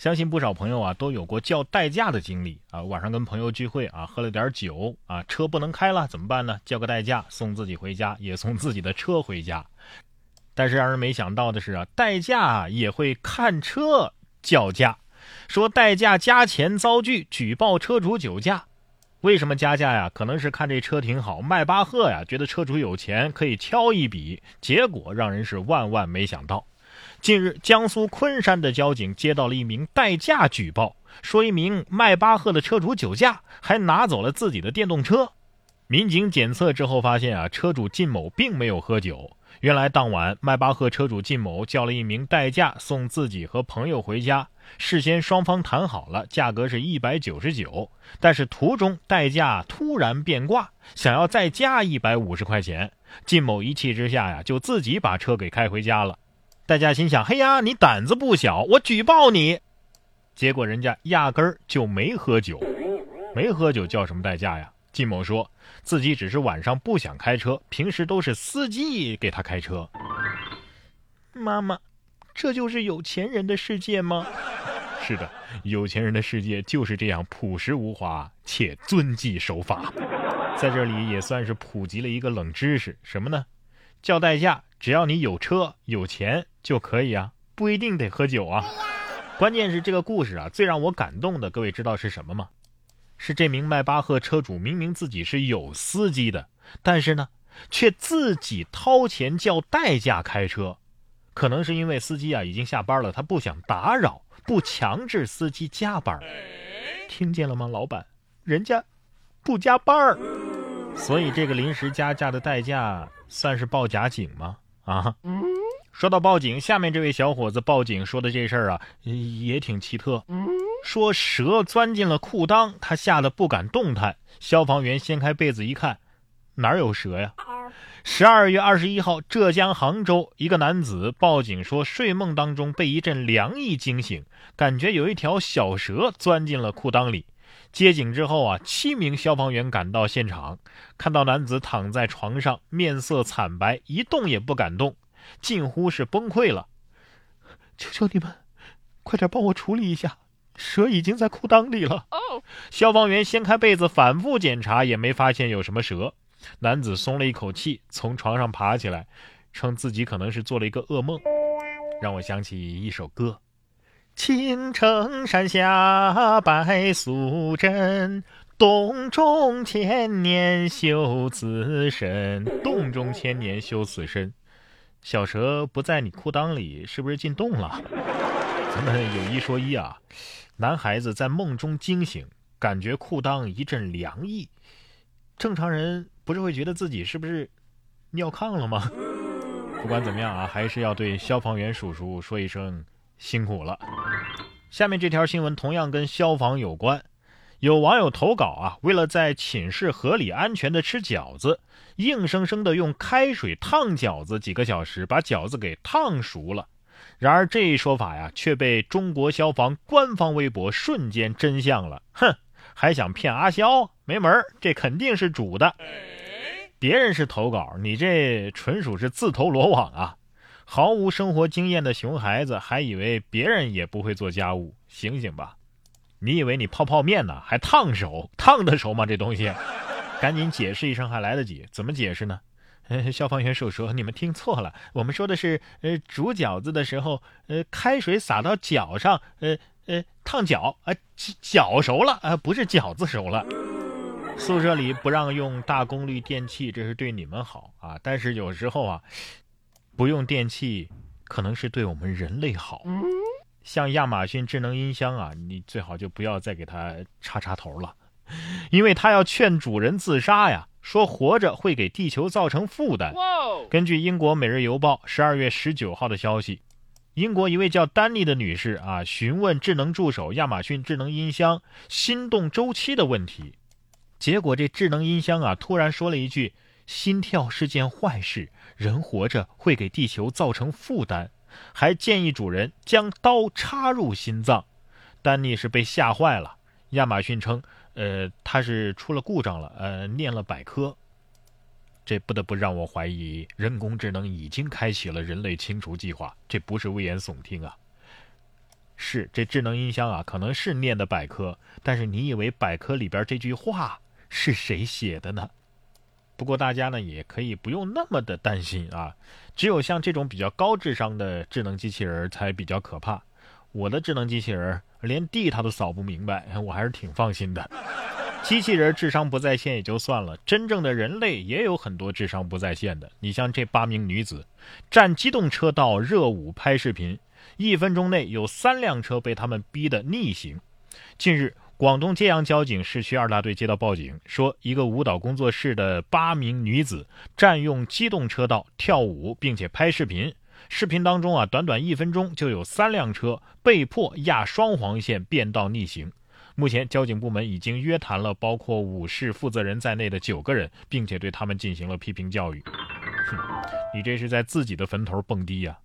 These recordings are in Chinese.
相信不少朋友啊都有过叫代驾的经历啊。晚上跟朋友聚会啊，喝了点酒啊，车不能开了怎么办呢？叫个代驾送自己回家，也送自己的车回家。但是让人没想到的是啊，代驾也会看车叫价，说代驾加钱遭拒，举报车主酒驾。为什么加价呀？可能是看这车挺好，迈巴赫呀，觉得车主有钱可以敲一笔。结果让人是万万没想到。近日，江苏昆山的交警接到了一名代驾举报，说一名迈巴赫的车主酒驾，还拿走了自己的电动车。民警检测之后发现啊，车主靳某并没有喝酒。原来当晚，迈巴赫车主靳某叫了一名代驾送自己和朋友回家，事先双方谈好了，价格是一百九十九。但是途中代驾突然变卦，想要再加一百五十块钱。靳某一气之下呀，就自己把车给开回家了。代驾心想：“嘿呀，你胆子不小，我举报你。”结果人家压根儿就没喝酒，没喝酒叫什么代驾呀？金某说自己只是晚上不想开车，平时都是司机给他开车。妈妈，这就是有钱人的世界吗？是的，有钱人的世界就是这样朴实无华且遵纪守法。在这里也算是普及了一个冷知识，什么呢？叫代驾。只要你有车有钱就可以啊，不一定得喝酒啊。关键是这个故事啊，最让我感动的，各位知道是什么吗？是这名迈巴赫车主明明自己是有司机的，但是呢，却自己掏钱叫代驾开车。可能是因为司机啊已经下班了，他不想打扰，不强制司机加班。听见了吗，老板？人家不加班儿，所以这个临时加价的代驾算是报假警吗？啊，说到报警，下面这位小伙子报警说的这事儿啊，也挺奇特。说蛇钻进了裤裆，他吓得不敢动弹。消防员掀开被子一看，哪有蛇呀？十二月二十一号，浙江杭州一个男子报警说，睡梦当中被一阵凉意惊醒，感觉有一条小蛇钻进了裤裆里。接警之后啊，七名消防员赶到现场，看到男子躺在床上，面色惨白，一动也不敢动，近乎是崩溃了。求求你们，快点帮我处理一下，蛇已经在裤裆里了。消防员掀开被子，反复检查，也没发现有什么蛇。男子松了一口气，从床上爬起来，称自己可能是做了一个噩梦，让我想起一首歌。青城山下白素贞，洞中千年修此身。洞中千年修此身，小蛇不在你裤裆里，是不是进洞了？咱们有一说一啊，男孩子在梦中惊醒，感觉裤裆一阵凉意，正常人不是会觉得自己是不是尿炕了吗？不管怎么样啊，还是要对消防员叔叔说一声辛苦了。下面这条新闻同样跟消防有关，有网友投稿啊，为了在寝室合理安全的吃饺子，硬生生的用开水烫饺子几个小时，把饺子给烫熟了。然而这一说法呀，却被中国消防官方微博瞬间真相了。哼，还想骗阿肖？没门儿！这肯定是煮的。别人是投稿，你这纯属是自投罗网啊！毫无生活经验的熊孩子还以为别人也不会做家务，醒醒吧！你以为你泡泡面呢，还烫手？烫得熟吗？这东西，赶紧解释一声还来得及。怎么解释呢？消防员叔叔，你们听错了，我们说的是，呃，煮饺子的时候，呃，开水洒到脚上，呃呃，烫脚，啊，脚熟了，啊，不是饺子熟了。宿舍里不让用大功率电器，这是对你们好啊，但是有时候啊。不用电器，可能是对我们人类好。像亚马逊智能音箱啊，你最好就不要再给它插插头了，因为它要劝主人自杀呀，说活着会给地球造成负担。根据英国《每日邮报》十二月十九号的消息，英国一位叫丹尼的女士啊，询问智能助手亚马逊智能音箱心动周期的问题，结果这智能音箱啊，突然说了一句。心跳是件坏事，人活着会给地球造成负担，还建议主人将刀插入心脏。丹尼是被吓坏了。亚马逊称，呃，他是出了故障了，呃，念了百科。这不得不让我怀疑，人工智能已经开启了人类清除计划。这不是危言耸听啊！是这智能音箱啊，可能是念的百科，但是你以为百科里边这句话是谁写的呢？不过大家呢也可以不用那么的担心啊，只有像这种比较高智商的智能机器人才比较可怕。我的智能机器人连地它都扫不明白，我还是挺放心的。机器人智商不在线也就算了，真正的人类也有很多智商不在线的。你像这八名女子站机动车道热舞拍视频，一分钟内有三辆车被他们逼得逆行。近日。广东揭阳交警市区二大队接到报警，说一个舞蹈工作室的八名女子占用机动车道跳舞，并且拍视频。视频当中啊，短短一分钟就有三辆车被迫压双黄线变道逆行。目前，交警部门已经约谈了包括舞室负责人在内的九个人，并且对他们进行了批评教育。哼，你这是在自己的坟头蹦迪呀？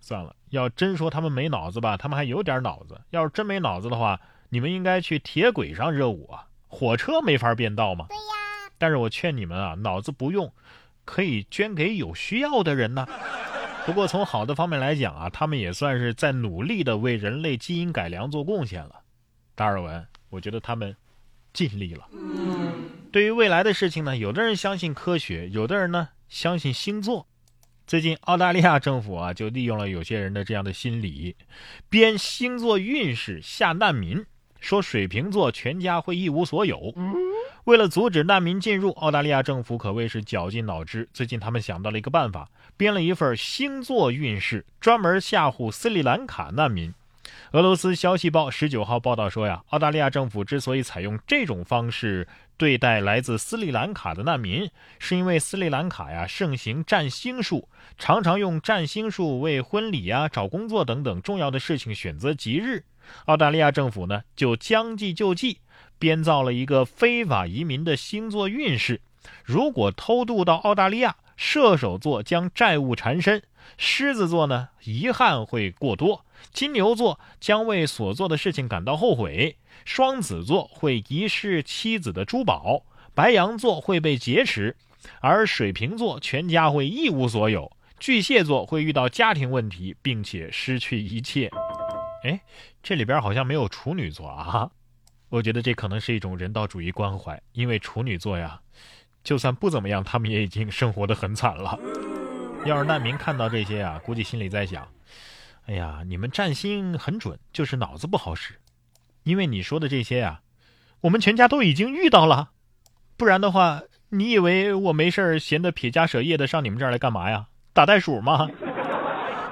算了，要真说他们没脑子吧，他们还有点脑子；要是真没脑子的话，你们应该去铁轨上热舞啊，火车没法变道吗？对呀。但是我劝你们啊，脑子不用，可以捐给有需要的人呢。不过从好的方面来讲啊，他们也算是在努力的为人类基因改良做贡献了。达尔文，我觉得他们尽力了。对于未来的事情呢，有的人相信科学，有的人呢相信星座。最近澳大利亚政府啊，就利用了有些人的这样的心理，编星座运势下难民。说水瓶座全家会一无所有。为了阻止难民进入，澳大利亚政府可谓是绞尽脑汁。最近他们想到了一个办法，编了一份星座运势，专门吓唬斯里兰卡难民。俄罗斯消息报十九号报道说呀，澳大利亚政府之所以采用这种方式对待来自斯里兰卡的难民，是因为斯里兰卡呀盛行占星术，常常用占星术为婚礼啊、找工作等等重要的事情选择吉日。澳大利亚政府呢，就将计就计，编造了一个非法移民的星座运势。如果偷渡到澳大利亚，射手座将债务缠身；狮子座呢，遗憾会过多；金牛座将为所做的事情感到后悔；双子座会遗失妻子的珠宝；白羊座会被劫持；而水瓶座全家会一无所有；巨蟹座会遇到家庭问题，并且失去一切。哎，这里边好像没有处女座啊！我觉得这可能是一种人道主义关怀，因为处女座呀，就算不怎么样，他们也已经生活的很惨了。要是难民看到这些啊，估计心里在想：哎呀，你们占星很准，就是脑子不好使。因为你说的这些呀，我们全家都已经遇到了。不然的话，你以为我没事闲得撇家舍业的上你们这儿来干嘛呀？打袋鼠吗？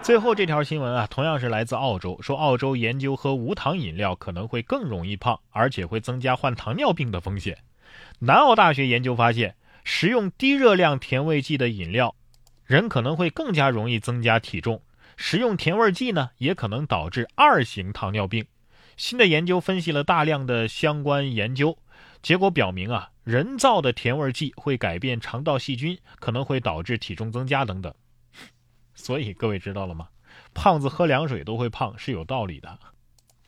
最后这条新闻啊，同样是来自澳洲，说澳洲研究喝无糖饮料可能会更容易胖，而且会增加患糖尿病的风险。南澳大学研究发现，食用低热量甜味剂的饮料，人可能会更加容易增加体重。食用甜味剂呢，也可能导致二型糖尿病。新的研究分析了大量的相关研究，结果表明啊，人造的甜味剂会改变肠道细菌，可能会导致体重增加等等。所以各位知道了吗？胖子喝凉水都会胖是有道理的。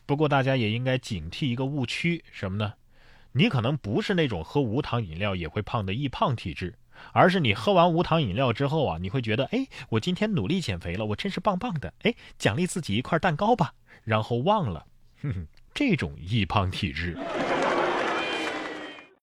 不过大家也应该警惕一个误区，什么呢？你可能不是那种喝无糖饮料也会胖的易胖体质，而是你喝完无糖饮料之后啊，你会觉得，哎，我今天努力减肥了，我真是棒棒的，哎，奖励自己一块蛋糕吧，然后忘了，哼哼，这种易胖体质。